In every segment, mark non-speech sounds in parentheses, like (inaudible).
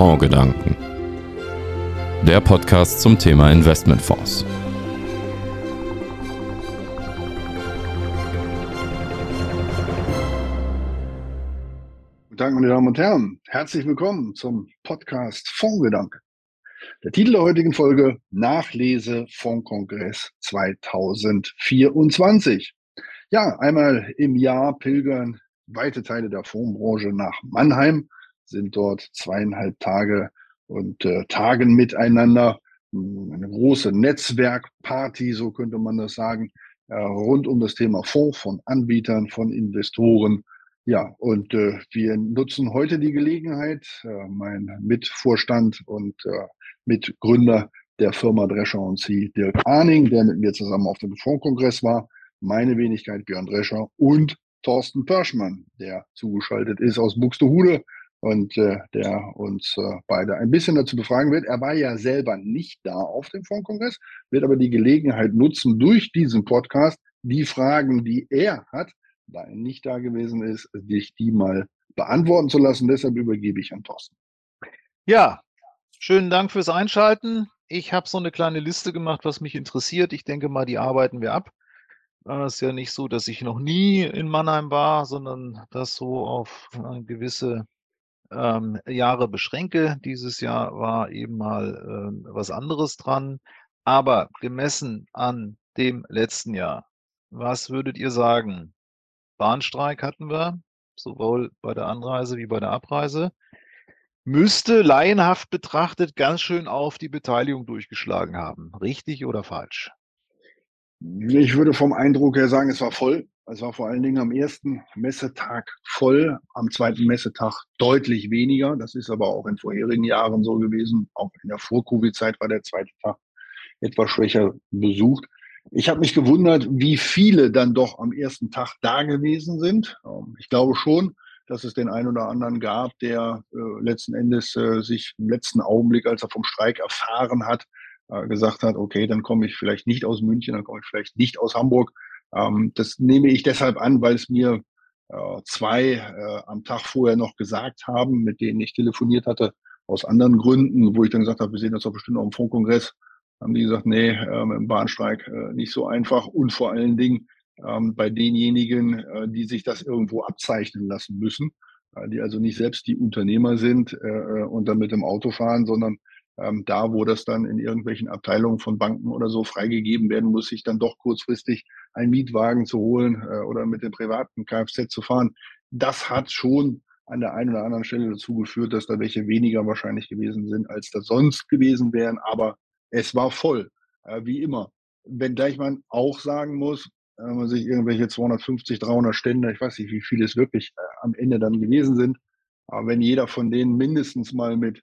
Fondsgedanken. Der Podcast zum Thema Investmentfonds. Guten Tag, meine Damen und Herren. Herzlich willkommen zum Podcast Fondsgedanken. Der Titel der heutigen Folge Nachlese Fondskongress 2024. Ja, einmal im Jahr pilgern weite Teile der Fondsbranche nach Mannheim, sind dort zweieinhalb Tage und äh, tagen miteinander. Eine große Netzwerkparty, so könnte man das sagen, äh, rund um das Thema Fonds von Anbietern, von Investoren. Ja, und äh, wir nutzen heute die Gelegenheit, äh, mein Mitvorstand und äh, Mitgründer der Firma Drescher und Sie, Dirk Arning, der mit mir zusammen auf dem Fondskongress war, meine Wenigkeit Björn Drescher und Thorsten Pörschmann, der zugeschaltet ist aus Buxtehude und äh, der uns äh, beide ein bisschen dazu befragen wird. Er war ja selber nicht da auf dem Fondskongress, wird aber die Gelegenheit nutzen, durch diesen Podcast die Fragen, die er hat, da er nicht da gewesen ist, dich die mal beantworten zu lassen. Deshalb übergebe ich an Thorsten. Ja, schönen Dank fürs Einschalten. Ich habe so eine kleine Liste gemacht, was mich interessiert. Ich denke mal, die arbeiten wir ab. Es ist ja nicht so, dass ich noch nie in Mannheim war, sondern das so auf äh, gewisse ähm, Jahre beschränke. Dieses Jahr war eben mal ähm, was anderes dran. Aber gemessen an dem letzten Jahr, was würdet ihr sagen? Bahnstreik hatten wir, sowohl bei der Anreise wie bei der Abreise. Müsste laienhaft betrachtet ganz schön auf die Beteiligung durchgeschlagen haben. Richtig oder falsch? Ich würde vom Eindruck her sagen, es war voll. Es war vor allen Dingen am ersten Messetag voll, am zweiten Messetag deutlich weniger. Das ist aber auch in vorherigen Jahren so gewesen. Auch in der Vor-Covid-Zeit war der zweite Tag etwas schwächer besucht. Ich habe mich gewundert, wie viele dann doch am ersten Tag da gewesen sind. Ähm, ich glaube schon, dass es den einen oder anderen gab, der äh, letzten Endes äh, sich im letzten Augenblick, als er vom Streik erfahren hat, äh, gesagt hat, okay, dann komme ich vielleicht nicht aus München, dann komme ich vielleicht nicht aus Hamburg. Ähm, das nehme ich deshalb an, weil es mir äh, zwei äh, am Tag vorher noch gesagt haben, mit denen ich telefoniert hatte, aus anderen Gründen, wo ich dann gesagt habe, wir sehen uns doch bestimmt auf dem Funkkongress. Haben die gesagt, nee, äh, mit dem Bahnstreik äh, nicht so einfach und vor allen Dingen ähm, bei denjenigen, äh, die sich das irgendwo abzeichnen lassen müssen, äh, die also nicht selbst die Unternehmer sind äh und dann mit dem Auto fahren, sondern ähm, da, wo das dann in irgendwelchen Abteilungen von Banken oder so freigegeben werden muss, sich dann doch kurzfristig einen Mietwagen zu holen äh, oder mit dem privaten Kfz zu fahren. Das hat schon an der einen oder anderen Stelle dazu geführt, dass da welche weniger wahrscheinlich gewesen sind, als das sonst gewesen wären. Aber es war voll, äh, wie immer. Wenngleich man auch sagen muss, wenn man sich irgendwelche 250, 300 Stände, ich weiß nicht, wie viele es wirklich äh, am Ende dann gewesen sind, aber wenn jeder von denen mindestens mal mit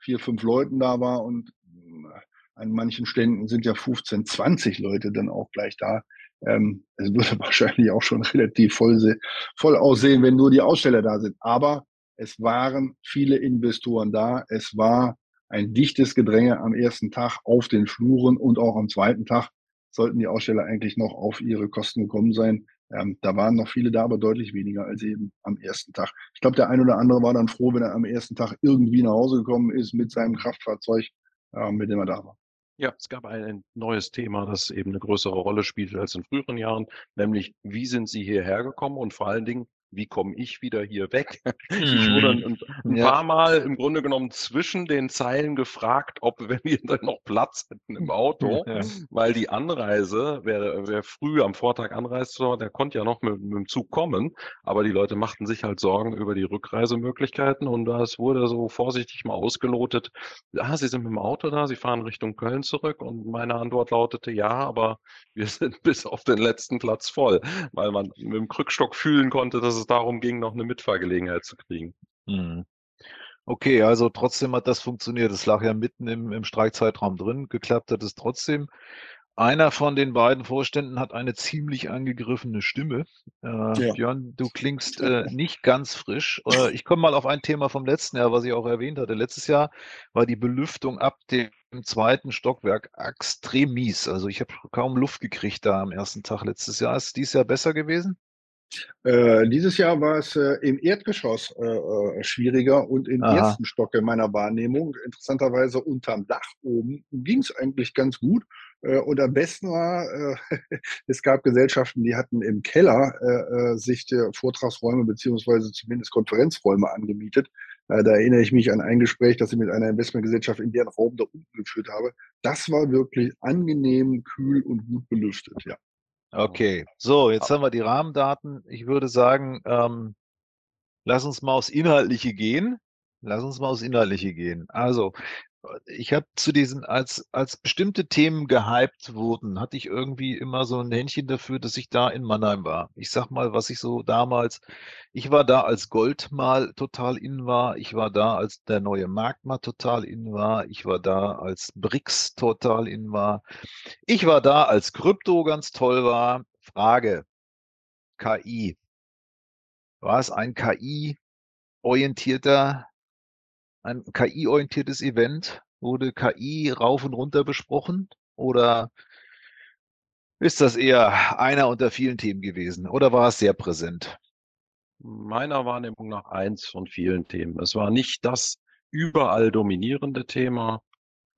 vier, fünf Leuten da war und äh, an manchen Ständen sind ja 15, 20 Leute dann auch gleich da. Ähm, es würde (laughs) wahrscheinlich auch schon relativ voll, voll aussehen, wenn nur die Aussteller da sind. Aber es waren viele Investoren da. Es war ein dichtes Gedränge am ersten Tag auf den Fluren und auch am zweiten Tag sollten die Aussteller eigentlich noch auf ihre Kosten gekommen sein. Ähm, da waren noch viele da, aber deutlich weniger als eben am ersten Tag. Ich glaube, der ein oder andere war dann froh, wenn er am ersten Tag irgendwie nach Hause gekommen ist mit seinem Kraftfahrzeug, äh, mit dem er da war. Ja, es gab ein neues Thema, das eben eine größere Rolle spielt als in früheren Jahren, nämlich wie sind Sie hierher gekommen und vor allen Dingen, wie komme ich wieder hier weg? (laughs) Ich wurde Mhm. ein, ein Ja. paar Mal im Grunde genommen zwischen den Zeilen gefragt, ob (laughs) wir dann noch Platz hätten im Auto, Ja. weil die Anreise, wer, wer früh am Vortag anreist, der konnte ja noch mit, mit dem Zug kommen, aber die Leute machten sich halt Sorgen über die Rückreisemöglichkeiten und das wurde so vorsichtig mal ausgelotet. Ah, Sie sind mit dem Auto da, Sie fahren Richtung Köln zurück und meine Antwort lautete ja, aber wir (laughs) sind bis auf den letzten Platz voll, weil man mit dem Krückstock fühlen konnte, dass es darum ging, noch eine Mitfahrgelegenheit zu kriegen. Mhm. Okay, also trotzdem hat das funktioniert. Es lag ja mitten im, im Streikzeitraum drin. Geklappt hat es trotzdem. Einer von den beiden Vorständen hat eine ziemlich angegriffene Stimme. Äh, Ja. Björn, du (laughs) klingst äh, nicht ganz frisch. Äh, ich komme mal auf ein Thema vom letzten Jahr, was ich auch erwähnt hatte. Letztes Jahr war die Belüftung ab dem zweiten Stockwerk extrem mies. Also ich habe kaum Luft gekriegt da am ersten Tag letztes Jahr. Ist dieses Jahr besser gewesen? Äh, dieses Jahr war es äh, im Erdgeschoss äh, äh schwieriger und im Aha. ersten Stock in meiner Wahrnehmung, interessanterweise unterm Dach oben, ging es eigentlich ganz gut. Äh, und am besten war, (laughs) es gab Gesellschaften, die hatten im Keller sich Vortragsräume beziehungsweise zumindest Konferenzräume angemietet. Da erinnere ich mich an ein Gespräch, das ich mit einer Investmentgesellschaft in deren Raum da unten geführt habe. Das war wirklich angenehm, kühl und gut belüftet, ja. Okay, so, jetzt haben wir die Rahmendaten. Ich würde sagen, ähm, lass uns mal aufs Inhaltliche gehen. Lass uns mal aufs Inhaltliche gehen. Also, ich habe zu diesen, als, als bestimmte Themen gehypt wurden, hatte ich irgendwie immer so ein Händchen dafür, dass ich da in Mannheim war. Ich sag mal, was ich so damals, ich war da als Gold mal total in war, ich war da als der neue Markt mal total in war, ich war da als BRICS total in war, ich war da als Krypto ganz toll war. Frage, KI. War es ein KI-orientierter ein KI-orientiertes Event? Wurde KI rauf und runter besprochen? Oder ist das eher einer unter vielen Themen gewesen? Oder war es sehr präsent? Meiner Wahrnehmung nach eins von vielen Themen. Es war nicht das überall dominierende Thema,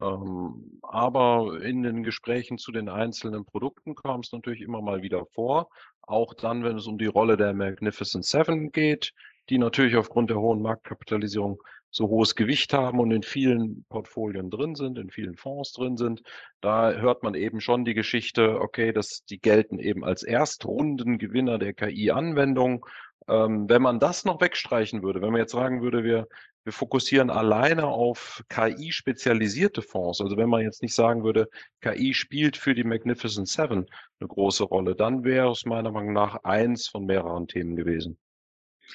ähm, aber in den Gesprächen zu den einzelnen Produkten kam es natürlich immer mal wieder vor. Auch dann, wenn es um die Rolle der Magnificent Seven geht, die natürlich aufgrund der hohen Marktkapitalisierung so hohes Gewicht haben und in vielen Portfolien drin sind, in vielen Fonds drin sind. Da hört man eben schon die Geschichte, okay, dass die gelten eben als Erstrundengewinner der KI-Anwendung. Ähm, wenn man das noch wegstreichen würde, wenn man jetzt sagen würde, wir, wir fokussieren alleine auf KI-spezialisierte Fonds, also wenn man jetzt nicht sagen würde, KI spielt für die Magnificent Seven eine große Rolle, dann wäre es meiner Meinung nach eins von mehreren Themen gewesen.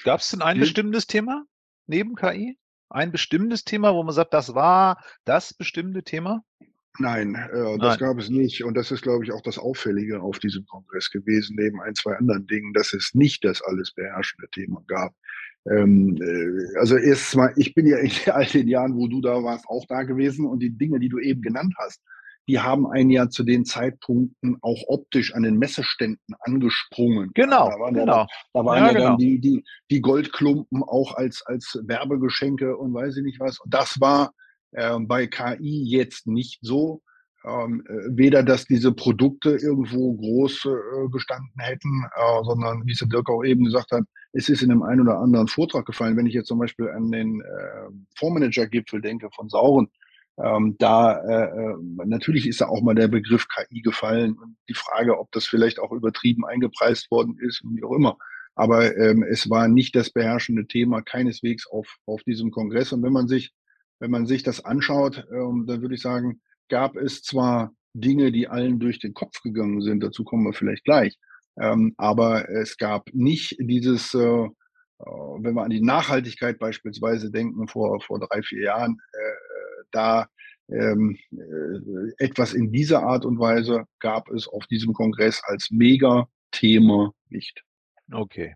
Gab es denn ein bestimmtes Thema neben KI? Ein bestimmtes Thema, wo man sagt, das war das bestimmte Thema? Nein, äh, das Nein. gab es nicht. Und das ist, glaube ich, auch das Auffällige auf diesem Kongress gewesen, neben ein, zwei anderen Dingen, dass es nicht das alles beherrschende Thema gab. Ähm, äh, also erst mal, ich bin ja in (laughs) all den Jahren, wo du da warst, auch da gewesen und die Dinge, die du eben genannt hast, die haben einen ja zu den Zeitpunkten auch optisch an den Messeständen angesprungen. Genau, da waren genau. Ja, da waren ja, ja genau. dann die, die, die Goldklumpen auch als, als Werbegeschenke und weiß ich nicht was. Und das war äh, bei KI jetzt nicht so. Ähm, äh, weder, dass diese Produkte irgendwo groß äh, gestanden hätten, äh, sondern wie es der Dirk auch eben gesagt hat, es ist in einem einen oder anderen Vortrag gefallen. Wenn ich jetzt zum Beispiel an den äh, Fondsmanager-Gipfel denke von Sauren, ähm, da äh, äh, natürlich ist da auch mal der Begriff KI gefallen und die Frage, ob das vielleicht auch übertrieben eingepreist worden ist und wie auch immer. Aber ähm, es war nicht das beherrschende Thema, keineswegs auf, auf diesem Kongress. Und wenn man sich, wenn man sich das anschaut, ähm, dann würde ich sagen, gab es zwar Dinge, die allen durch den Kopf gegangen sind, dazu kommen wir vielleicht gleich, ähm, aber es gab nicht dieses, äh, äh wenn wir an die Nachhaltigkeit beispielsweise denken, vor, vor drei, vier Jahren, äh, da ähm, äh, etwas in dieser Art und Weise gab es auf diesem Kongress als Mega-Thema nicht. Okay.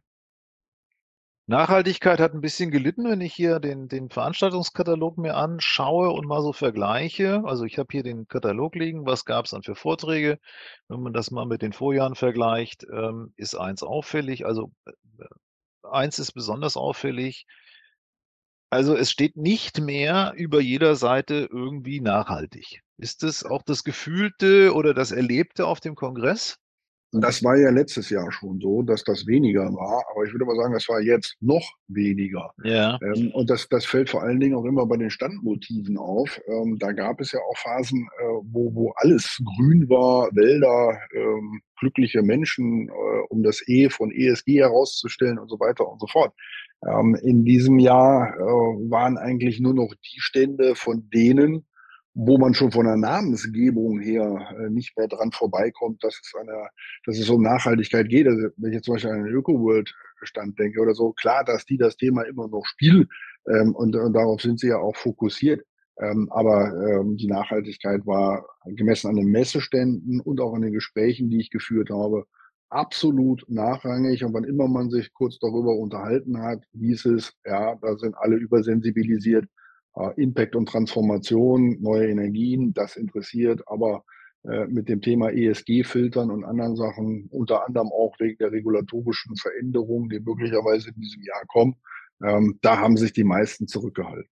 Nachhaltigkeit hat ein bisschen gelitten, wenn ich hier den, den Veranstaltungskatalog mir anschaue und mal so vergleiche. Also ich habe hier den Katalog liegen, was gab es dann für Vorträge. Wenn man das mal mit den Vorjahren vergleicht, ähm, ist eins auffällig. Also äh, eins ist besonders auffällig, also es steht nicht mehr über jeder Seite irgendwie nachhaltig. Ist das auch das Gefühlte oder das Erlebte auf dem Kongress? Das war ja letztes Jahr schon so, dass das weniger war, aber ich würde mal sagen, das war jetzt noch weniger. Ja. Ähm, und das, das fällt vor allen Dingen auch immer bei den Standmotiven auf. Ähm, da gab es ja auch Phasen, äh, wo, wo alles grün war, Wälder, ähm, glückliche Menschen, äh, um das E von ESG herauszustellen und so weiter und so fort. Ähm, in diesem Jahr äh, waren eigentlich nur noch die Stände von denen, wo man schon von der Namensgebung her äh, nicht mehr dran vorbeikommt, dass es, eine, dass es um Nachhaltigkeit geht. Also, wenn ich jetzt zum Beispiel an den Öko-World-Stand denke oder so, klar, dass die das Thema immer noch spielen ähm, und, und darauf sind sie ja auch fokussiert. Ähm, aber ähm, die Nachhaltigkeit war gemessen an den Messeständen und auch an den Gesprächen, die ich geführt habe, absolut nachrangig. Und wann immer man sich kurz darüber unterhalten hat, hieß es, ja, da sind alle übersensibilisiert. Äh, Impact und Transformation, neue Energien, das interessiert, aber äh, mit dem Thema ESG-Filtern und anderen Sachen, unter anderem auch wegen der regulatorischen Veränderungen, die möglicherweise in diesem Jahr kommen, ähm, da haben sich die meisten zurückgehalten.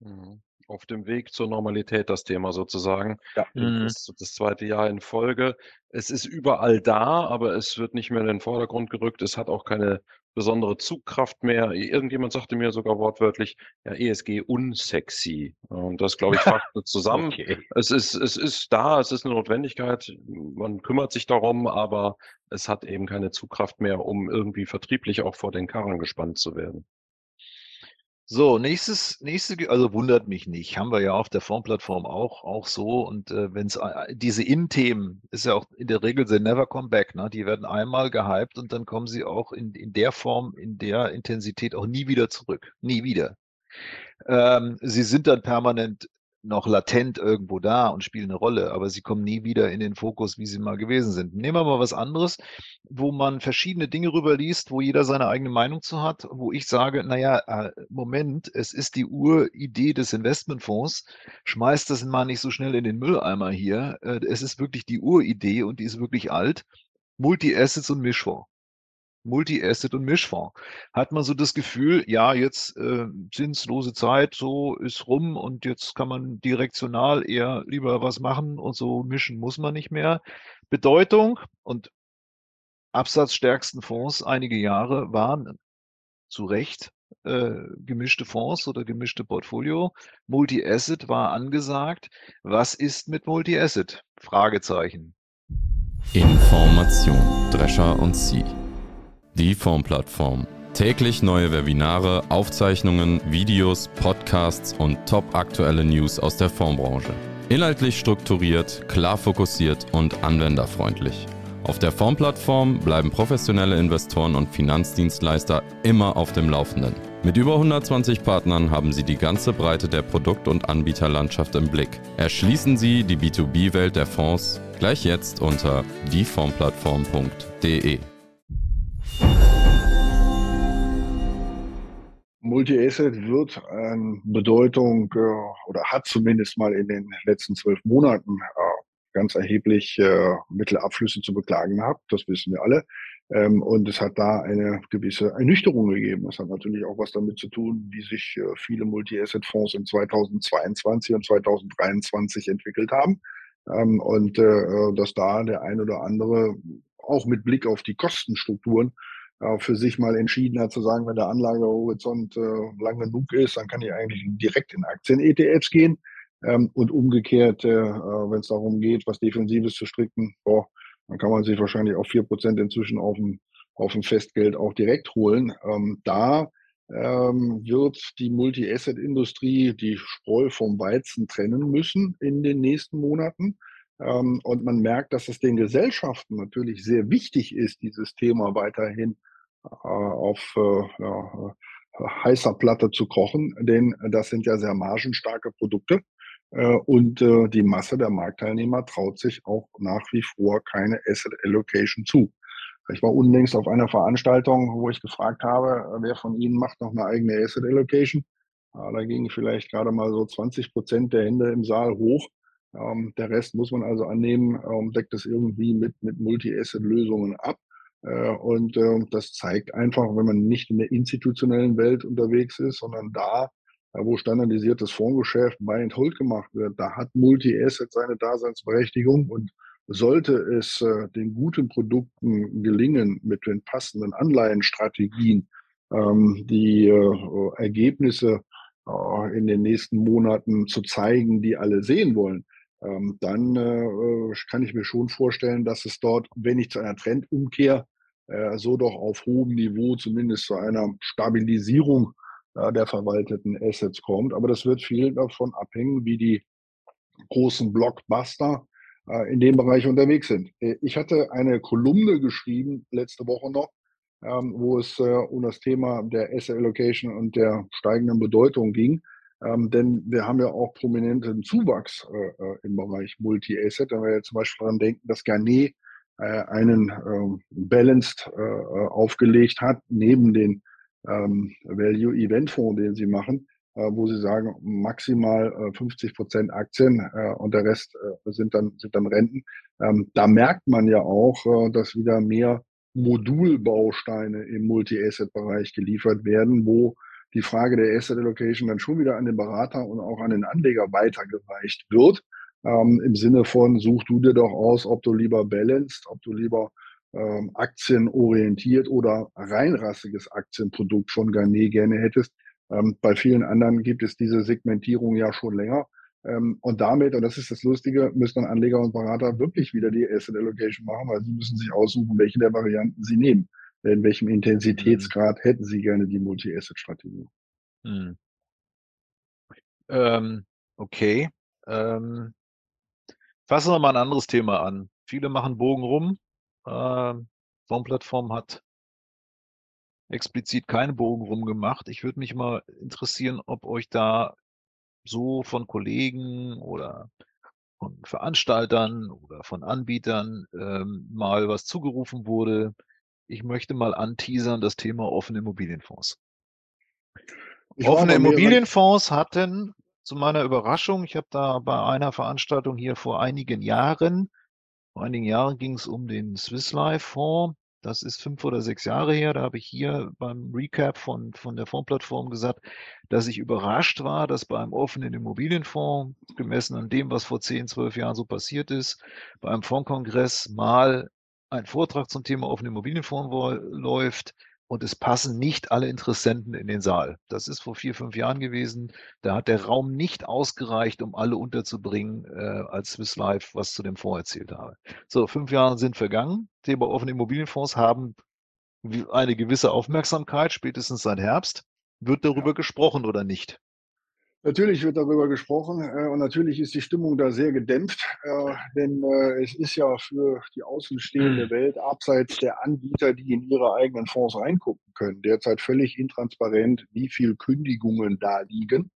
Mhm. Auf dem Weg zur Normalität das Thema sozusagen. Ja. Mhm. Das, das zweite Jahr in Folge. Es ist überall da, aber es wird nicht mehr in den Vordergrund gerückt. Es hat auch keine besondere Zugkraft mehr. Irgendjemand sagte mir sogar wortwörtlich, ja, ESG unsexy. Und das glaube ich fasst (laughs) zusammen. Okay. Es ist, es ist da, es ist eine Notwendigkeit. Man kümmert sich darum, aber es hat eben keine Zugkraft mehr, um irgendwie vertrieblich auch vor den Karren gespannt zu werden. So, nächstes, nächste, also wundert mich nicht, haben wir ja auf der Formplattform auch, auch so. Und äh, wenn es diese In-Themen ist ja auch in der Regel they never come back, ne? Die werden einmal gehypt und dann kommen sie auch in, in der Form, in der Intensität auch nie wieder zurück. Nie wieder. Ähm, sie sind dann permanent noch latent irgendwo da und spielen eine Rolle, aber sie kommen nie wieder in den Fokus, wie sie mal gewesen sind. Nehmen wir mal was anderes, wo man verschiedene Dinge rüberliest, wo jeder seine eigene Meinung zu hat, wo ich sage, naja, äh, Moment, es ist die Uridee des Investmentfonds, schmeißt das mal nicht so schnell in den Mülleimer hier. Äh, Es ist wirklich die Uridee und die ist wirklich alt. Multi-Assets und Mischfonds. Multi-Asset und Mischfonds. Hat man so das Gefühl, ja, jetzt äh, zinslose Zeit, so ist rum und jetzt kann man direktional eher lieber was machen und so mischen muss man nicht mehr. Bedeutung und absatzstärksten Fonds einige Jahre waren zu Recht äh, gemischte Fonds oder gemischte Portfolio. Multi-Asset war angesagt. Was ist mit Multi-Asset? Fragezeichen. Information, Drescher und Sie. Die Formplattform. Täglich neue Webinare, Aufzeichnungen, Videos, Podcasts und top aktuelle News aus der Formbranche. Inhaltlich strukturiert, klar fokussiert und anwenderfreundlich. Auf der Formplattform bleiben professionelle Investoren und Finanzdienstleister immer auf dem Laufenden. Mit über 120 Partnern haben Sie die ganze Breite der Produkt- und Anbieterlandschaft im Blick. Erschließen Sie die B2B-Welt der Fonds gleich jetzt unter dieformplattform.de. Multi-Asset wird an Bedeutung äh, oder hat zumindest mal in den letzten zwölf Monaten äh, ganz erheblich äh, Mittelabflüsse zu beklagen gehabt. Das wissen wir alle. Ähm, und es hat da eine gewisse Ernüchterung gegeben. Das hat natürlich auch was damit zu tun, wie sich viele Multi-Asset-Fonds in 2022 und 2023 entwickelt haben. Ähm, und dass da der ein oder andere auch mit Blick auf die Kostenstrukturen äh, für sich mal entschieden hat zu sagen, wenn der Anlagehorizont äh, lang genug ist, dann kann ich eigentlich direkt in Aktien-ETFs gehen. Ähm, und umgekehrt, äh, wenn es darum geht, was Defensives zu stricken, boah, dann kann man sich wahrscheinlich auch vier Prozent inzwischen auf dem, auf dem Festgeld auch direkt holen. Ähm, da ähm, wird die Multi-Asset-Industrie die Spreu vom Weizen trennen müssen in den nächsten Monaten. Ähm, und man merkt, dass es den Gesellschaften natürlich sehr wichtig ist, dieses Thema weiterhin äh, auf äh, ja, heißer Platte zu kochen, denn das sind ja sehr margenstarke Produkte. Äh, und äh, die Masse der Marktteilnehmer traut sich auch nach wie vor keine Asset Allocation zu. Ich war unlängst auf einer Veranstaltung, wo ich gefragt habe, wer von Ihnen macht noch eine eigene Asset Allocation. Da gingen vielleicht gerade mal so 20 Prozent der Hände im Saal hoch. Ähm, der Rest muss man also annehmen, ähm, deckt es irgendwie mit, mit Multi-Asset-Lösungen ab. Äh, und äh, das zeigt einfach, wenn man nicht in der institutionellen Welt unterwegs ist, sondern da, wo standardisiertes Fondsgeschäft Buy and Hold gemacht wird, da hat Multi-Asset seine Daseinsberechtigung und sollte es äh, den guten Produkten gelingen, mit den passenden Anleihenstrategien ähm, die äh, Ergebnisse äh, in den nächsten Monaten zu zeigen, die alle sehen wollen, ähm, dann äh, kann ich mir schon vorstellen, dass es dort, wenn nicht zu einer Trendumkehr, äh, so doch auf hohem Niveau zumindest zu einer Stabilisierung äh, der verwalteten Assets kommt. Aber das wird viel davon abhängen, wie die großen Blockbuster äh, in dem Bereich unterwegs sind. Äh, ich hatte eine Kolumne geschrieben letzte Woche noch, ähm, wo es äh, um das Thema der Asset Allocation und der steigenden Bedeutung ging. Ähm, denn wir haben ja auch prominenten Zuwachs äh, äh im Bereich Multi-Asset. Wenn wir jetzt zum Beispiel daran denken, dass Garnet äh, einen ähm, Balanced äh, äh, aufgelegt hat, neben den ähm, Value Event Fonds, den sie machen, äh, wo sie sagen, maximal 50 Prozent Aktien und der Rest sind dann, sind dann Renten. Ähm, da merkt man ja auch, dass wieder mehr Modulbausteine im Multi-Asset-Bereich geliefert werden, wo die Frage der Asset Allocation dann schon wieder an den Berater und auch an den Anleger weitergereicht wird. Ähm, Im Sinne von, such du dir doch aus, ob du lieber balanced, ob du lieber ähm, aktienorientiert oder reinrassiges Aktienprodukt von Garnet gerne hättest. Ähm, bei vielen anderen gibt es diese Segmentierung ja schon länger. Ähm, und damit, und das ist das Lustige, müssen dann Anleger und Berater wirklich wieder die Asset Allocation machen, weil sie müssen sich aussuchen, welche der Varianten sie nehmen. In welchem Intensitätsgrad hätten sie gerne die Multi-Asset-Strategie? Hm. Ähm, okay. Ähm, fassen wir mal ein anderes Thema an. Viele machen Bogen rum. Ähm, Formplattform hat explizit keine Bogen rumgemacht. Ich würde mich mal interessieren, ob euch da so von Kollegen oder von Veranstaltern oder von Anbietern ähm, mal was zugerufen wurde. Ich möchte mal anteasern das Thema offene Immobilienfonds. Ich offene Immobilienfonds hatten zu meiner Überraschung, ich habe da bei einer Veranstaltung hier vor einigen Jahren, vor einigen Jahren ging es um den Swiss Life Fonds, das ist fünf oder sechs Jahre her. Da habe ich hier beim Recap von, von der Fondsplattform gesagt, dass ich überrascht war, dass beim offenen Immobilienfonds, gemessen an dem, was vor zehn, zwölf Jahren so passiert ist, beim Fondskongress mal ein Vortrag zum Thema offene Immobilienfonds läuft, und es passen nicht alle Interessenten in den Saal. Das ist vor vier, fünf Jahren gewesen. Da hat der Raum nicht ausgereicht, um alle unterzubringen, äh, als Swiss Life was zu dem Fonds erzählt habe. So, fünf Jahre sind vergangen. Thema offene Immobilienfonds haben eine gewisse Aufmerksamkeit, spätestens seit Herbst. Wird darüber ja. gesprochen oder nicht? Natürlich wird darüber gesprochen äh, und natürlich ist die Stimmung da sehr gedämpft, äh, denn äh, es ist ja für die außenstehende mhm. Welt abseits der Anbieter, die in ihre eigenen Fonds reingucken können, derzeit völlig intransparent, wie viel Kündigungen da liegen.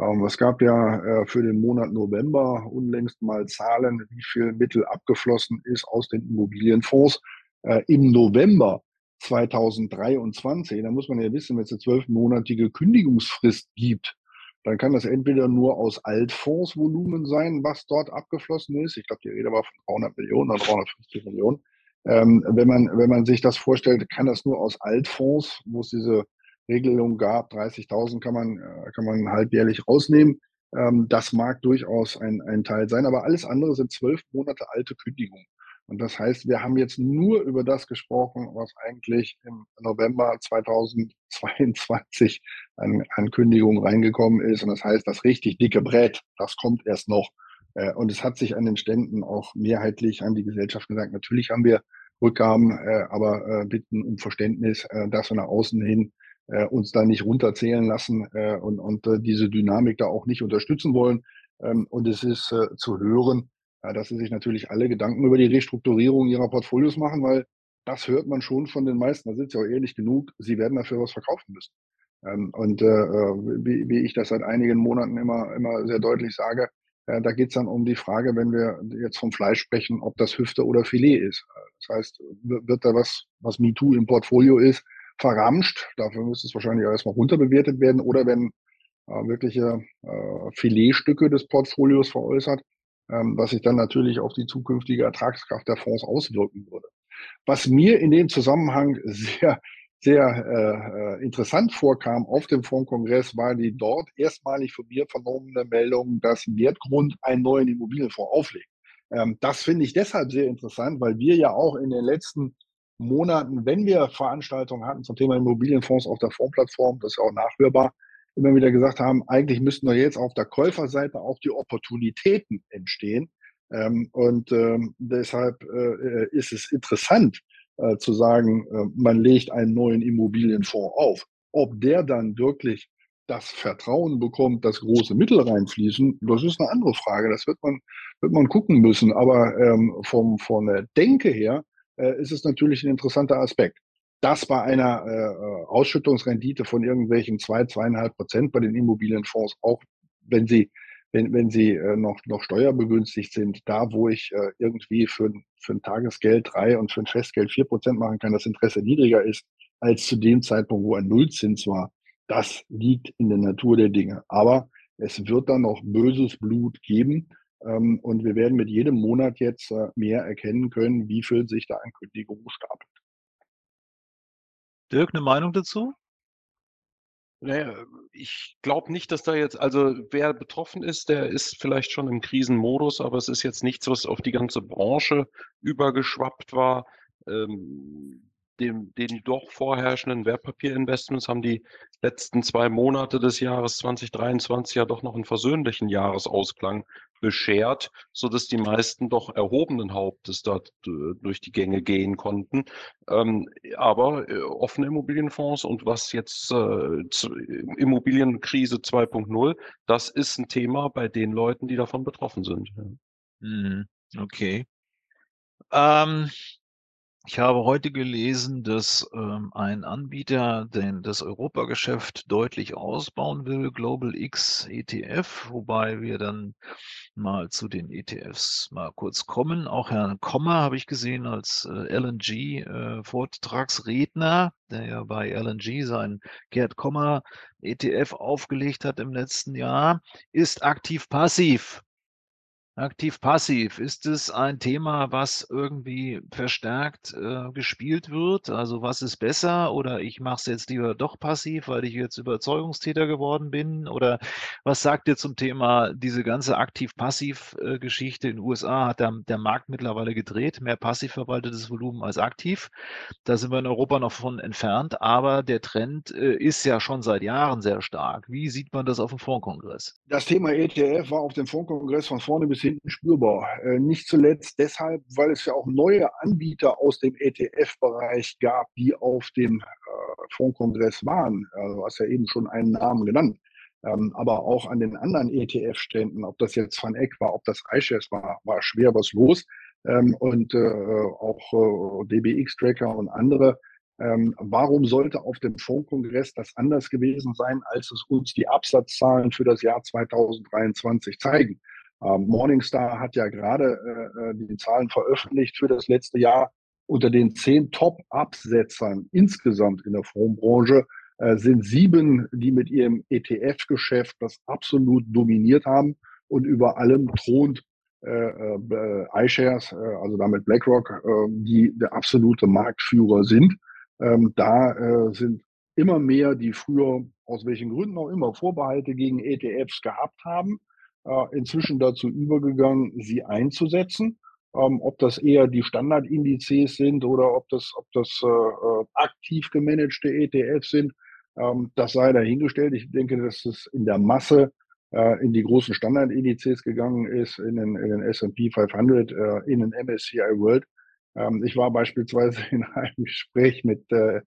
Ähm, es gab ja äh, für den Monat November unlängst mal Zahlen, wie viel Mittel abgeflossen ist aus den Immobilienfonds. Äh, Im November 2023, da muss man ja wissen, wenn es eine zwölfmonatige Kündigungsfrist gibt, dann kann das entweder nur aus Altfondsvolumen sein, was dort abgeflossen ist. Ich glaube, die Rede war von 300 Millionen oder 350 Millionen. Ähm, wenn, man, wenn man sich das vorstellt, kann das nur aus Altfonds, wo es diese Regelung gab, 30.000 kann man, äh, kann man halbjährlich rausnehmen. Ähm, das mag durchaus ein, ein Teil sein, aber alles andere sind zwölf Monate alte Kündigungen. Und das heißt, wir haben jetzt nur über das gesprochen, was eigentlich im November 2022 an Ankündigung reingekommen ist. Und das heißt, das richtig dicke Brett, das kommt erst noch. Äh, und es hat sich an den Ständen auch mehrheitlich an die Gesellschaft gesagt, natürlich haben wir Rückgaben, äh, aber äh, bitten um Verständnis, dass wir nach außen hin uns da nicht runterzählen lassen und, und diese Dynamik da auch nicht unterstützen wollen. Ähm, und es ist zu hören, ja, dass sie sich natürlich alle Gedanken über die Restrukturierung ihrer Portfolios machen, weil das hört man schon von den meisten. Da sind sie auch ehrlich genug, sie werden dafür was verkaufen müssen. Ähm, und äh, äh, wie, wie, ich das seit einigen Monaten immer, immer sehr deutlich sage, äh, da geht es dann um die Frage, wenn wir jetzt vom Fleisch sprechen, ob das Hüfte oder Filet ist. Das heißt, wird da was, was MeToo im Portfolio ist, verramscht. Dafür müsste es wahrscheinlich erstmal runterbewertet werden. Oder wenn äh, wirkliche äh, Filetstücke des Portfolios veräußert, was sich dann natürlich auf die zukünftige Ertragskraft der Fonds auswirken würde. Was mir in dem Zusammenhang (laughs) sehr, sehr äh, äh, interessant vorkam auf dem Fondskongress, war die dort erstmalig von mir vernommene Meldung, dass Wertgrund einen neuen Immobilienfonds auflegt. Ähm, das finde ich deshalb sehr interessant, weil wir ja auch in den letzten Monaten, wenn wir Veranstaltungen hatten zum Thema Immobilienfonds auf der Fondsplattform, das ist auch nachhörbar, immer wieder gesagt haben, eigentlich müssten doch jetzt auf der Käuferseite auch die Opportunitäten entstehen. Ähm, und ähm, deshalb äh, ist es interessant äh, zu sagen, äh, man legt einen neuen Immobilienfonds auf. Ob der dann wirklich das Vertrauen bekommt, dass große Mittel reinfließen, das ist eine andere Frage. Das wird man, wird man gucken müssen. Aber ähm, vom, von der Denke her äh, ist es natürlich ein interessanter Aspekt das bei einer äh, Ausschüttungsrendite von irgendwelchen zwei, zweieinhalb Prozent bei den Immobilienfonds, auch wenn sie, wenn, wenn sie äh, noch, noch steuerbegünstigt sind, da wo ich äh, irgendwie für, für ein Tagesgeld drei und für ein Festgeld vier Prozent machen kann, das Interesse niedriger ist als zu dem Zeitpunkt, wo ein Nullzins war, Das liegt in der Natur der Dinge. Aber es wird dann noch böses Blut geben. Ähm, und wir werden mit jedem Monat jetzt äh, mehr erkennen können, wie viel sich da an Kündigungen stapelt. Dirk, eine Meinung dazu? Naja, ich glaube nicht, dass da jetzt, also wer betroffen ist, der ist vielleicht schon im Krisenmodus, aber es ist jetzt nichts, was auf die ganze Branche übergeschwappt war. Ähm, dem, den doch vorherrschenden Wertpapierinvestments haben die letzten zwei Monate des Jahres 2023 ja doch noch einen versöhnlichen Jahresausklang beschert, so dass die meisten doch erhobenen Hauptes dort durch die Gänge gehen konnten. Ähm, aber äh, offene Immobilienfonds und was jetzt äh, Immobilienkrise 2.0, das ist ein Thema bei den Leuten, die davon betroffen sind. Mhm. Okay. Ähm, ich habe heute gelesen, dass ähm, ein Anbieter den, das Europageschäft deutlich ausbauen will, Global X ETF, wobei wir dann mal zu den ETFs mal kurz kommen. Auch Herrn Kommer habe ich gesehen als äh, LNG-Vortragsredner, äh, der ja bei LNG sein Gerd Kommer ETF aufgelegt hat im letzten Jahr, ist aktiv-passiv. Aktiv-passiv, ist es ein Thema, was irgendwie verstärkt äh, gespielt wird? Also was ist besser? Oder ich mache es jetzt lieber doch passiv, weil ich jetzt Überzeugungstäter geworden bin? Oder was sagt ihr zum Thema diese ganze Aktiv-Passiv-Geschichte? In den USA hat der, der Markt mittlerweile gedreht, mehr passiv verwaltetes Volumen als aktiv. Da sind wir in Europa noch von entfernt, aber der Trend äh, ist ja schon seit Jahren sehr stark. Wie sieht man das auf dem Fondskongress? Das Thema ETF war auf dem Fondskongress von vorne bis hinten spürbar. Äh, nicht zuletzt deshalb, weil es ja auch neue Anbieter aus dem ETF-Bereich gab, die auf dem äh, Fondskongress waren. Also, du hast ja eben schon einen Namen genannt. Ähm, aber auch an den anderen ETF-Ständen, ob das jetzt Van Eck war, ob das iShares war, war schwer was los. Ähm, und äh, auch DBX-Tracker und andere. Ähm, warum sollte auf dem Fondskongress das anders gewesen sein, als es uns die Absatzzahlen für das Jahr 2023 zeigen? Ähm, Morningstar hat ja gerade äh, äh, die Zahlen veröffentlicht für das letzte Jahr. Unter den zehn Top-Absetzern insgesamt in der Fondsbranche äh, sind sieben, die mit ihrem ETF-Geschäft das absolut dominiert haben und über allem thront äh, äh, iShares, äh, also damit BlackRock, äh, die der absolute Marktführer sind. Ähm, da äh, sind immer mehr, die früher aus welchen Gründen auch immer Vorbehalte gegen ETFs gehabt haben, inzwischen dazu übergegangen, sie einzusetzen. Ähm, ob das eher die Standardindizes sind oder ob das, ob das äh, äh aktiv gemanagte ETFs sind, ähm, das sei dahingestellt. Ich denke, dass es in der Masse äh, in die großen Standardindizes gegangen ist, in den, in den S&P 500, äh, in den MSCI World. Ähm, ich war beispielsweise (laughs) in einem Gespräch mit äh,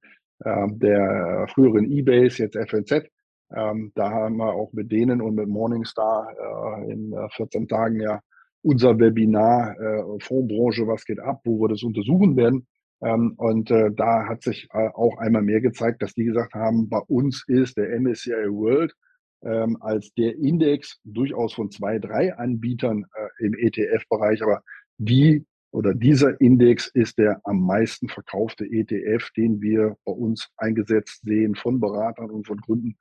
der früheren eBase, jetzt FNZ, ähm, da haben wir auch mit denen und mit Morningstar äh, in äh, 14 Tagen ja unser Webinar äh, Fondsbranche, was geht ab, wo wir das untersuchen werden. Ähm, und äh, da hat sich äh, auch einmal mehr gezeigt, dass die gesagt haben, bei uns ist der MSCI World ähm, als der Index durchaus von zwei, drei Anbietern äh, im ETF-Bereich, aber die oder dieser Index ist der am meisten verkaufte ETF, den wir bei uns eingesetzt sehen von Beratern und von Kunden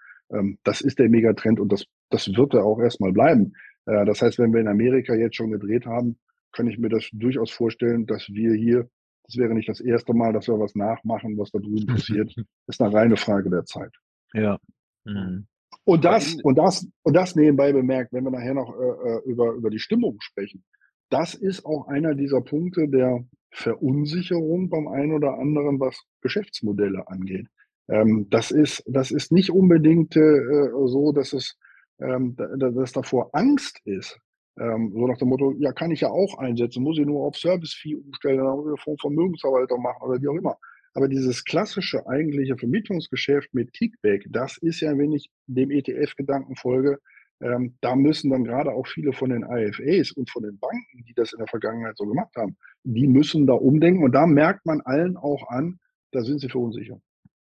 das ist der Megatrend und das, das wird er auch erstmal bleiben. Äh, das heißt, wenn wir in Amerika jetzt schon gedreht haben, kann ich mir das durchaus vorstellen, dass wir hier, das wäre nicht das erste Mal, dass wir was nachmachen, was da drüben (laughs) passiert. Das ist eine reine Frage der Zeit. Ja. Mhm. Und das, und das, und das nebenbei bemerkt, wenn wir nachher noch äh, äh, über, über die Stimmung sprechen, das ist auch einer dieser Punkte der Verunsicherung beim einen oder anderen, was Geschäftsmodelle angeht. Ähm, das, ist, das ist nicht unbedingt äh, so, dass es ähm, dass davor Angst ist. Ähm, so nach dem Motto, ja, kann ich ja auch einsetzen, muss ich nur auf Service-Fee umstellen, dann muss ich vom Vermögensverwalter machen oder wie auch immer. Aber dieses klassische eigentliche Vermittlungsgeschäft mit Kickback, das ist ja, wenn ich dem ETF-Gedanken folge, ähm, da müssen dann gerade auch viele von den IFAs und von den Banken, die das in der Vergangenheit so gemacht haben, die müssen da umdenken. Und da merkt man allen auch an, da sind sie verunsichert.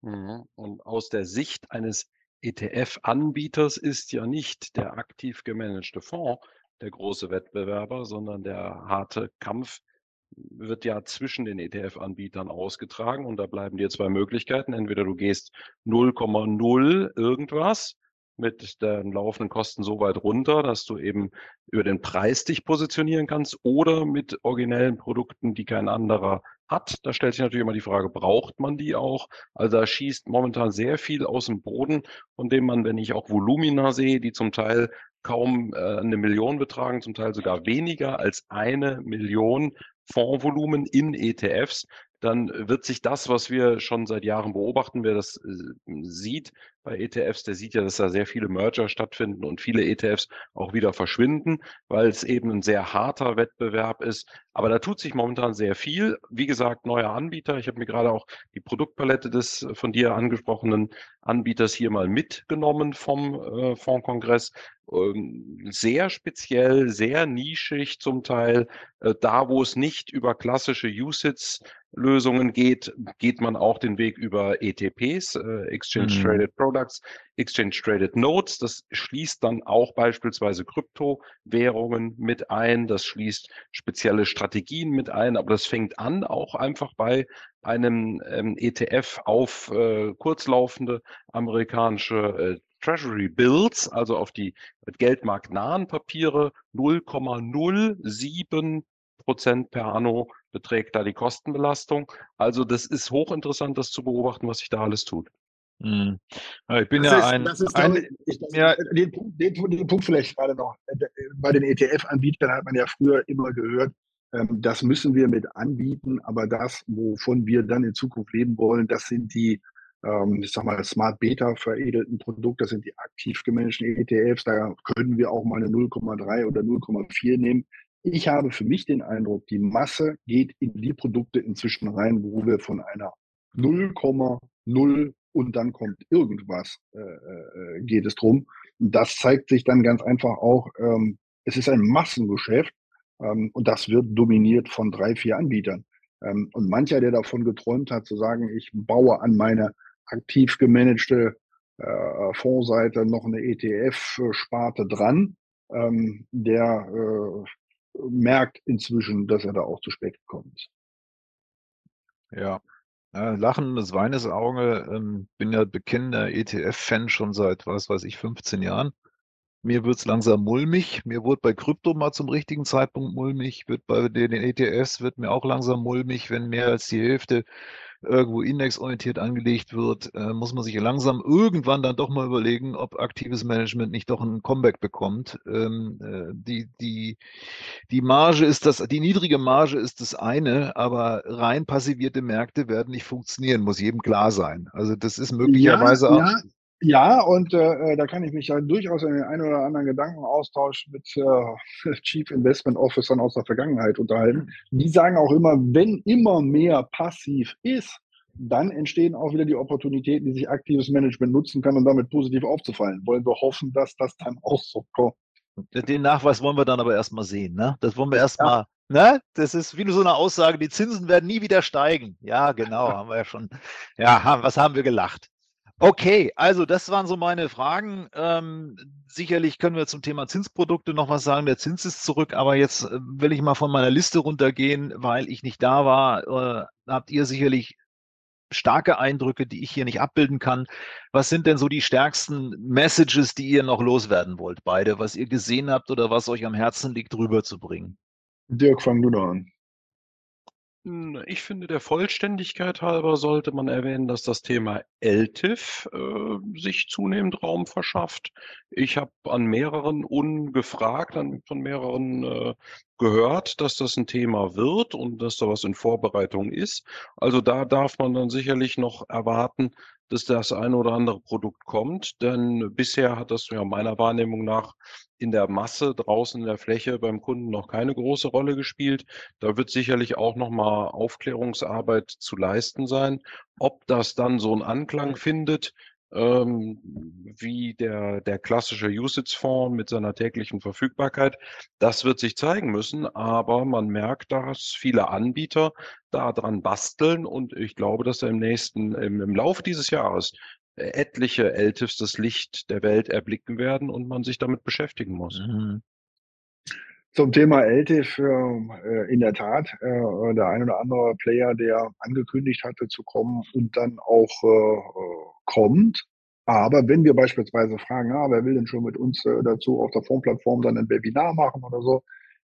Mhm. Und aus der Sicht eines ETF-Anbieters ist ja nicht der aktiv gemanagte Fonds der große Wettbewerber, sondern der harte Kampf wird ja zwischen den ETF-Anbietern ausgetragen und da bleiben dir zwei Möglichkeiten. Entweder du gehst 0,0 irgendwas mit den laufenden Kosten so weit runter, dass du eben über den Preis dich positionieren kannst oder mit originellen Produkten, die kein anderer hat. Da stellt sich natürlich immer die Frage, braucht man die auch? Also da schießt momentan sehr viel aus dem Boden, von dem man, wenn ich auch Volumina sehe, die zum Teil kaum äh, eine Million betragen, zum Teil sogar weniger als eine Million Fondsvolumen in ETFs, dann wird sich das, was wir schon seit Jahren beobachten, wer das äh, sieht bei ETFs, der sieht ja, dass da sehr viele Merger stattfinden und viele ETFs auch wieder verschwinden, weil es eben ein sehr harter Wettbewerb ist. Aber da tut sich momentan sehr viel. Wie gesagt, neuer Anbieter. Ich habe mir gerade auch die Produktpalette des von dir angesprochenen Anbieters hier mal mitgenommen vom äh, Fondskongress. Ähm, sehr speziell, sehr nischig zum Teil. Äh, da, wo es nicht über klassische USITS-Lösungen geht, geht man auch den Weg über ETPs, äh, Exchange mhm. Traded Products, Exchange Traded Notes. Das schließt dann auch beispielsweise Kryptowährungen mit ein. Das schließt spezielle Strategien mit ein. Aber das fängt an auch einfach bei einem ähm, ETF auf äh, kurzlaufende amerikanische äh, Treasury Bills, also auf die geldmarktnahen Papiere, 0,07 Prozent per anno beträgt da die Kostenbelastung. Also das ist hochinteressant, das zu beobachten, was sich da alles tut. Hm. Ich bin das ja ist, ein, das ist ein ich, das, ja, den, den, den, Punkt vielleicht gerade noch. Bei den ETF-Anbietern hat man ja früher immer gehört, ähm, das müssen wir mit anbieten, aber das, wovon wir dann in Zukunft leben wollen, das sind die ähm, ich sag mal, Smart Beta veredelten Produkt, das sind die aktiv gemanagten ETFs, da können wir auch mal eine 0,3 oder 0,4 nehmen. Ich habe für mich den Eindruck, die Masse geht in die Produkte inzwischen rein, wo wir von einer 0,0 und dann kommt irgendwas, äh, äh, geht es drum. Und das zeigt sich dann ganz einfach auch, ähm, es ist ein Massengeschäft ähm, und das wird dominiert von drei, vier Anbietern. Ähm, und mancher, der davon geträumt hat, zu sagen, ich baue an meine aktiv gemanagte äh, Fondsseite noch eine ETF-Sparte dran. Ähm, der äh, merkt inzwischen, dass er da auch zu spät gekommen ist. Ja, lachendes, weines Auge. Ähm, bin ja bekennender ETF-Fan schon seit, was weiß ich, 15 Jahren. Mir wird es langsam mulmig. Mir wurde bei Krypto mal zum richtigen Zeitpunkt mulmig. Wird bei den ETFs wird mir auch langsam mulmig, wenn mehr als die Hälfte irgendwo indexorientiert angelegt wird, äh, muss man sich langsam irgendwann dann doch mal überlegen, ob aktives Management nicht doch ein Comeback bekommt. Ähm, äh, die, die, die Marge ist das, die niedrige Marge ist das eine, aber rein passivierte Märkte werden nicht funktionieren, muss jedem klar sein. Also das ist möglicherweise ja, auch. Ja. Ja, und äh, äh, da kann ich mich ja durchaus in den einen oder anderen Gedankenaustausch mit äh, (laughs) Chief Investment Officern aus der Vergangenheit unterhalten. Die sagen auch immer, wenn immer mehr passiv ist, dann entstehen auch wieder die Opportunitäten, die sich aktives Management nutzen kann, um damit positiv aufzufallen. Wollen wir hoffen, dass das dann auch so kommt. Den Nachweis wollen wir dann aber erstmal sehen. Ne? Das wollen wir erstmal. Ja. Ne? Das ist wie so eine Aussage, die Zinsen werden nie wieder steigen. Ja, genau, haben wir ja schon. Ja, was haben wir gelacht? Okay, also das waren so meine Fragen. Ähm, sicherlich können wir zum Thema Zinsprodukte noch was sagen. Der Zins ist zurück, aber jetzt äh, will ich mal von meiner Liste runtergehen, weil ich nicht da war. Äh, habt ihr sicherlich starke Eindrücke, die ich hier nicht abbilden kann. Was sind denn so die stärksten Messages, die ihr noch loswerden wollt, beide, was ihr gesehen habt oder was euch am Herzen liegt, rüberzubringen? Dirk, fang du da an. Ich finde, der Vollständigkeit halber sollte man erwähnen, dass das Thema LTIF äh, sich zunehmend Raum verschafft. Ich habe an mehreren ungefragt, an, von mehreren äh, gehört, dass das ein Thema wird und dass da was in Vorbereitung ist. Also da darf man dann sicherlich noch erwarten, dass das eine oder andere Produkt kommt. Denn bisher hat das ja meiner Wahrnehmung nach in der Masse draußen in der Fläche beim Kunden noch keine große Rolle gespielt. Da wird sicherlich auch noch mal Aufklärungsarbeit zu leisten sein. Ob das dann so einen Anklang findet, ähm, wie der, der klassische USITS-Fonds mit seiner täglichen Verfügbarkeit. Das wird sich zeigen müssen, aber man merkt, dass viele Anbieter daran basteln und ich glaube, dass im nächsten, im, im Laufe dieses Jahres etliche LTIFs das Licht der Welt erblicken werden und man sich damit beschäftigen muss. Mhm. Zum Thema LTIF äh, in der Tat äh, der ein oder andere Player, der angekündigt hatte zu kommen und dann auch äh, kommt. Aber wenn wir beispielsweise fragen, ah, wer will denn schon mit uns äh, dazu auf der Formplattform dann ein Webinar machen oder so,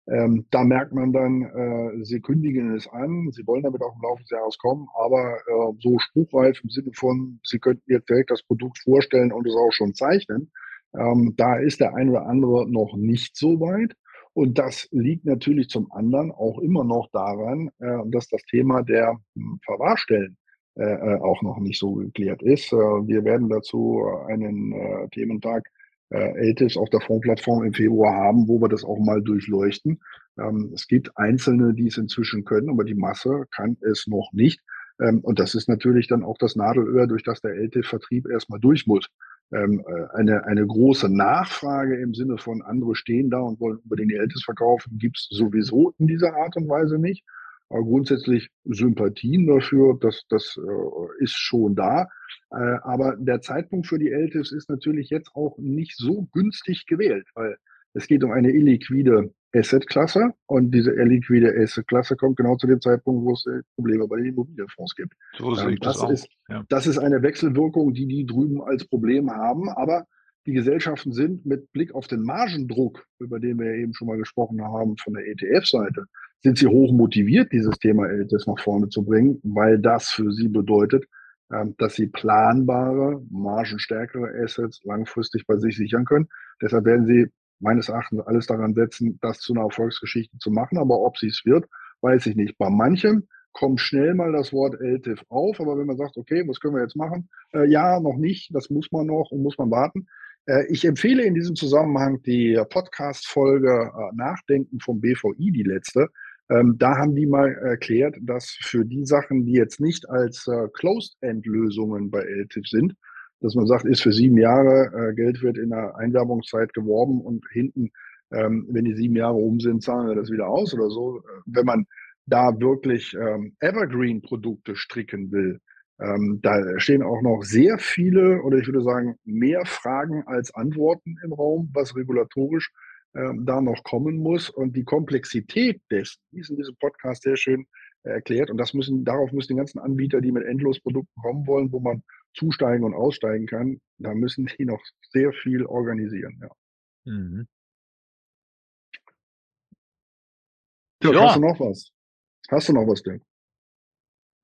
ähm, da merkt man dann, äh, sie kündigen es an, sie wollen damit auch im Laufe des Jahres kommen, aber äh, so spruchreif im Sinne von, sie könnten jetzt direkt das Produkt vorstellen und es auch schon zeichnen, ähm, da ist der ein oder andere noch nicht so weit. Und das liegt natürlich zum anderen auch immer noch daran, äh, dass das Thema der hm, Verwahrstellen äh, äh, auch noch nicht so geklärt ist. Wir werden dazu einen Thementag LTIFs auf der Fondsplattform im Februar haben, wo wir das auch mal durchleuchten. Ähm, es gibt Einzelne, die es inzwischen können, aber die Masse kann es noch nicht. Ähm, und das ist natürlich dann auch das Nadelöhr, durch das der LTIF-Vertrieb erstmal durch muss ähm, äh, eine, eine große Nachfrage im Sinne von andere stehen da und wollen unbedingt die Ältest verkaufen, gibt es sowieso in dieser Art und Weise nicht. Aber grundsätzlich Sympathien dafür, das, das äh, ist schon da. Äh, aber der Zeitpunkt für die Ältest ist natürlich jetzt auch nicht so günstig gewählt, weil es geht um eine illiquide Asset-Klasse und diese illiquide Asset-Klasse kommt genau zu dem Zeitpunkt, wo es äh, Probleme bei den Immobilienfonds gibt. So sehe ähm, ich das, das ist, ja. das ist eine Wechselwirkung, die die drüben als Problem haben, aber die Gesellschaften sind mit Blick auf den Margendruck, über den wir eben schon mal gesprochen haben, von der ETF-Seite, sind sie hoch motiviert, dieses Thema LTS nach vorne zu bringen, weil das für sie bedeutet, ähm, dass sie planbare, margenstärkere Assets langfristig bei sich sichern können. Deshalb werden sie meines Erachtens alles daran setzen, das zu einer Erfolgsgeschichte zu machen. Aber ob sie es wird, weiß ich nicht. Bei manchem kommt schnell mal das Wort LTIF auf, aber wenn man sagt, okay, was können wir jetzt machen? Äh, ja, noch nicht, das muss man noch und muss man warten. Äh, ich empfehle in diesem Zusammenhang die Podcast-Folge äh, Nachdenken vom BVI, die letzte. Ähm, da haben die mal erklärt, dass für die Sachen, die jetzt nicht als äh, Closed-End-Lösungen bei LTIF sind, dass man sagt, ist für sieben Jahre, äh, Geld wird in der Einwerbungszeit geworben und hinten, ähm, wenn die sieben Jahre um sind, zahlen wir das wieder aus oder so. Äh, wenn man da wirklich ähm, Evergreen-Produkte stricken will, ähm, da stehen auch noch sehr viele oder ich würde sagen mehr Fragen als Antworten im Raum, was regulatorisch ähm, da noch kommen muss. Und die Komplexität dessen, die ist in diesem Podcast sehr schön erklärt. Und das müssen, darauf müssen die ganzen Anbieter, die mit Endlosprodukten kommen wollen, wo man zusteigen und aussteigen kann, da müssen die noch sehr viel organisieren. Ja. Mhm. Ja, ja. Hast du noch was? Hast du noch was, Dirk?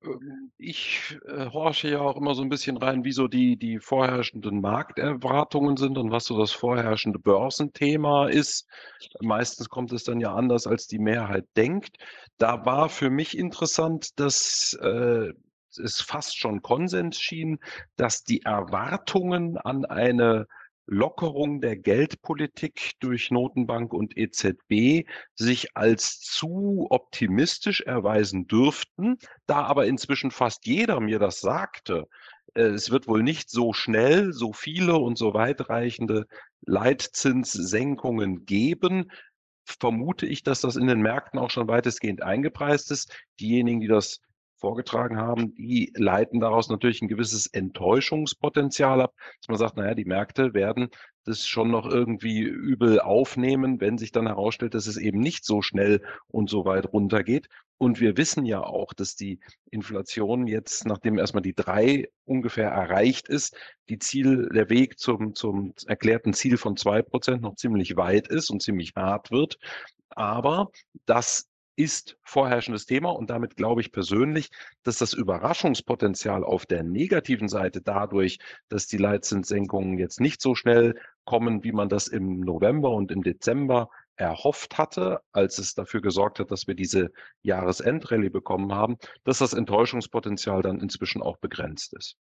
Ähm, ich äh, horche ja auch immer so ein bisschen rein, wie so die, die vorherrschenden Markterwartungen sind und was so das vorherrschende Börsenthema ist. Meistens kommt es dann ja anders, als die Mehrheit denkt. Da war für mich interessant, dass äh, es fast schon Konsens schien, dass die Erwartungen an eine Lockerung der Geldpolitik durch Notenbank und EZB sich als zu optimistisch erweisen dürften, da aber inzwischen fast jeder mir das sagte, äh, es wird wohl nicht so schnell so viele und so weitreichende Leitzinssenkungen geben, vermute ich, dass das in den Märkten auch schon weitestgehend eingepreist ist. Diejenigen, die das vorgetragen haben, die leiten daraus natürlich ein gewisses Enttäuschungspotenzial ab, dass man sagt, naja, die Märkte werden das schon noch irgendwie übel aufnehmen, wenn sich dann herausstellt, dass es eben nicht so schnell und so weit runtergeht. Und wir wissen ja auch, dass die Inflation jetzt, nachdem erstmal die drei ungefähr erreicht ist, die Ziel, der Weg zum, zum erklärten Ziel von zwei Prozent noch ziemlich weit ist und ziemlich hart wird. Aber das ist vorherrschendes Thema und damit glaube ich persönlich, dass das Überraschungspotenzial auf der negativen Seite dadurch, dass die Leitzinssenkungen jetzt nicht so schnell kommen, wie man das im November und im Dezember erhofft hatte, als es dafür gesorgt hat, dass wir diese Jahresendrallye bekommen haben, dass das Enttäuschungspotenzial dann inzwischen auch begrenzt ist.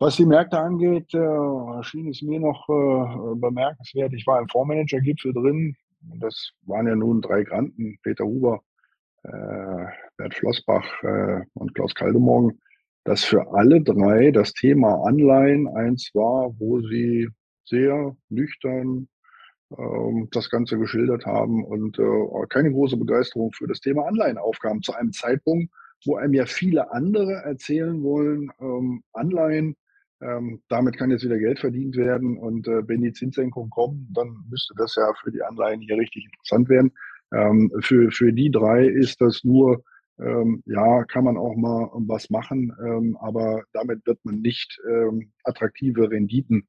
Was die Märkte angeht, äh, schien es mir noch äh, bemerkenswert. Ich war im Fondsmanager-Gipfel drin das waren ja nun drei Granten, Peter Huber, äh, Bert Flossbach äh, und Klaus Kaldemorgen, dass für alle drei das Thema Anleihen eins war, wo sie sehr nüchtern ähm, das Ganze geschildert haben und äh, keine große Begeisterung für das Thema Anleihen aufkam, zu einem Zeitpunkt, wo einem ja viele andere erzählen wollen, ähm, Anleihen Ähm, damit kann jetzt wieder Geld verdient werden und äh, wenn die Zinssenkungen kommen, dann müsste das ja für die Anleihen hier richtig interessant werden. Ähm, für, für die drei ist das nur, ähm, ja, kann man auch mal was machen, ähm, aber damit wird man nicht ähm, attraktive Renditen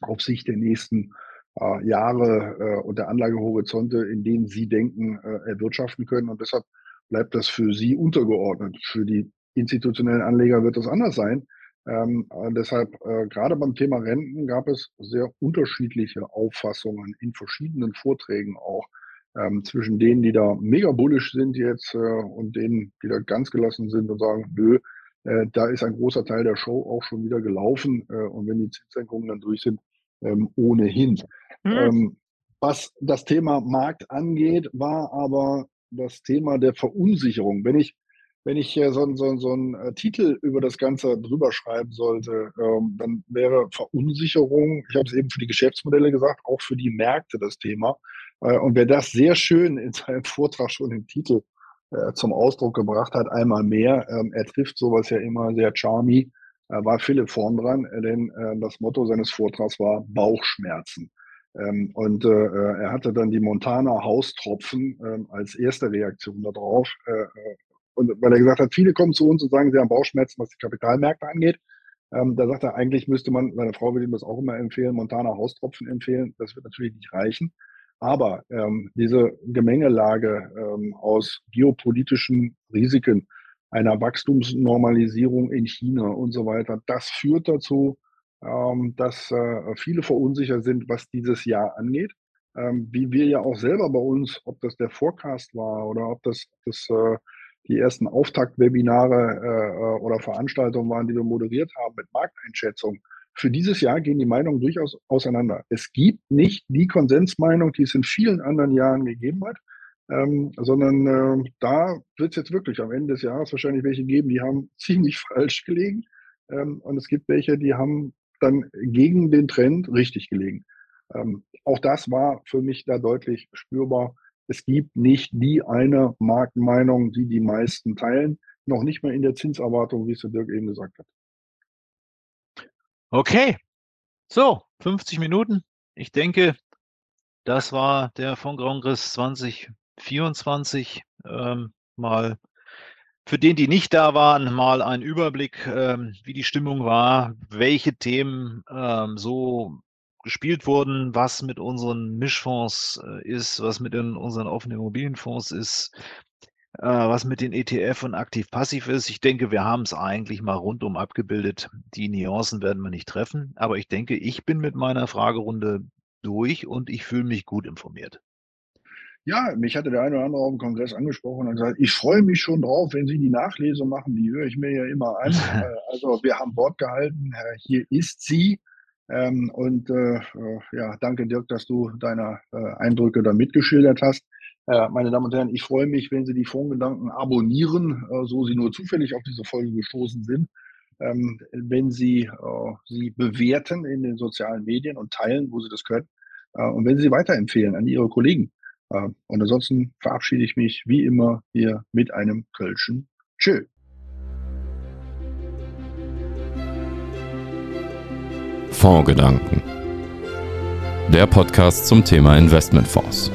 auf Sicht der nächsten äh, Jahre äh, und der Anlagehorizonte, in denen Sie denken, äh, erwirtschaften können. Und deshalb bleibt das für Sie untergeordnet. Für die institutionellen Anleger wird das anders sein. Ähm, deshalb, äh, gerade beim Thema Renten gab es sehr unterschiedliche Auffassungen in verschiedenen Vorträgen auch ähm, zwischen denen, die da mega bullisch sind jetzt äh, und denen, die da ganz gelassen sind und sagen, nö, äh, da ist ein großer Teil der Show auch schon wieder gelaufen äh, und wenn die Zinssenkungen dann durch sind, ähm, ohnehin. Mhm. Ähm, was das Thema Markt angeht, war aber das Thema der Verunsicherung. Wenn ich, wenn ich so, so, so einen äh, Titel über das Ganze drüber schreiben sollte, ähm, dann wäre Verunsicherung, ich habe es eben für die Geschäftsmodelle gesagt, auch für die Märkte das Thema. Äh, und wer das sehr schön in seinem Vortrag schon im Titel äh, zum Ausdruck gebracht hat, einmal mehr, ähm, er trifft sowas ja immer sehr charmy, war Philipp vorn dran, denn das Motto seines Vortrags war Bauchschmerzen. Ähm, und er hatte dann die Montana Haustropfen als erste Reaktion darauf. Und weil er gesagt hat, viele kommen zu uns und sagen, sie haben Bauchschmerzen, was die Kapitalmärkte angeht. Ähm, da sagt er, eigentlich müsste man, seine Frau will ihm das auch immer empfehlen, Montana Haustropfen empfehlen. Das wird natürlich nicht reichen. Aber ähm, diese Gemengelage ähm, aus geopolitischen Risiken, einer Wachstumsnormalisierung in China und so weiter, das führt dazu, ähm, dass äh, viele verunsichert sind, was dieses Jahr angeht. Ähm, wie wir ja auch selber bei uns, ob das der Forecast war oder ob das, das äh, die ersten Auftaktwebinare äh, oder Veranstaltungen waren, die wir moderiert haben mit Markteinschätzung. Für dieses Jahr gehen die Meinungen durchaus auseinander. Es gibt nicht die Konsensmeinung, die es in vielen anderen Jahren gegeben hat, ähm, sondern äh, da wird es jetzt wirklich am Ende des Jahres wahrscheinlich welche geben, die haben (laughs) ziemlich falsch gelegen. Ähm, und es gibt welche, die haben dann gegen den Trend richtig gelegen. Ähm, auch das war für mich da deutlich spürbar. Es gibt nicht die eine Marktmeinung, die die meisten teilen, noch nicht mal in der Zinserwartung, wie es der Dirk eben gesagt hat. Okay, so 50 Minuten. Ich denke, das war der Fondkongress 2024 ähm, mal für den, die nicht da waren, mal ein Überblick, ähm, wie die Stimmung war, welche Themen ähm, so gespielt wurden, was mit unseren Mischfonds äh, ist, was mit unseren offenen Immobilienfonds ist, äh, was mit den ETF und aktiv-passiv ist. Ich denke, wir haben es eigentlich mal rundum abgebildet. Die Nuancen werden wir nicht treffen, aber ich denke, ich bin mit meiner Fragerunde durch und ich fühle mich gut informiert. Ja, mich hatte der eine oder andere auf dem Kongress angesprochen und gesagt, ich freue mich schon drauf, wenn Sie die Nachlese machen, die höre ich mir ja immer an. (laughs) Äh, also wir haben Wort gehalten, hier ist sie. Ähm, und äh, äh, ja, danke Dirk, dass du deine Eindrücke da mitgeschildert hast. Meine Damen und Herren, ich freue mich, wenn Sie die Fondsgedanken abonnieren, so Sie nur zufällig auf diese Folge gestoßen sind. Ähm, wenn Sie sie bewerten in den sozialen Medien und teilen, wo Sie das können. Und wenn Sie sie weiterempfehlen an Ihre Kollegen. Äh, und ansonsten verabschiede ich mich wie immer hier mit einem Kölschen Tschö. Fondsgedanken. Der Podcast zum Thema Investmentfonds.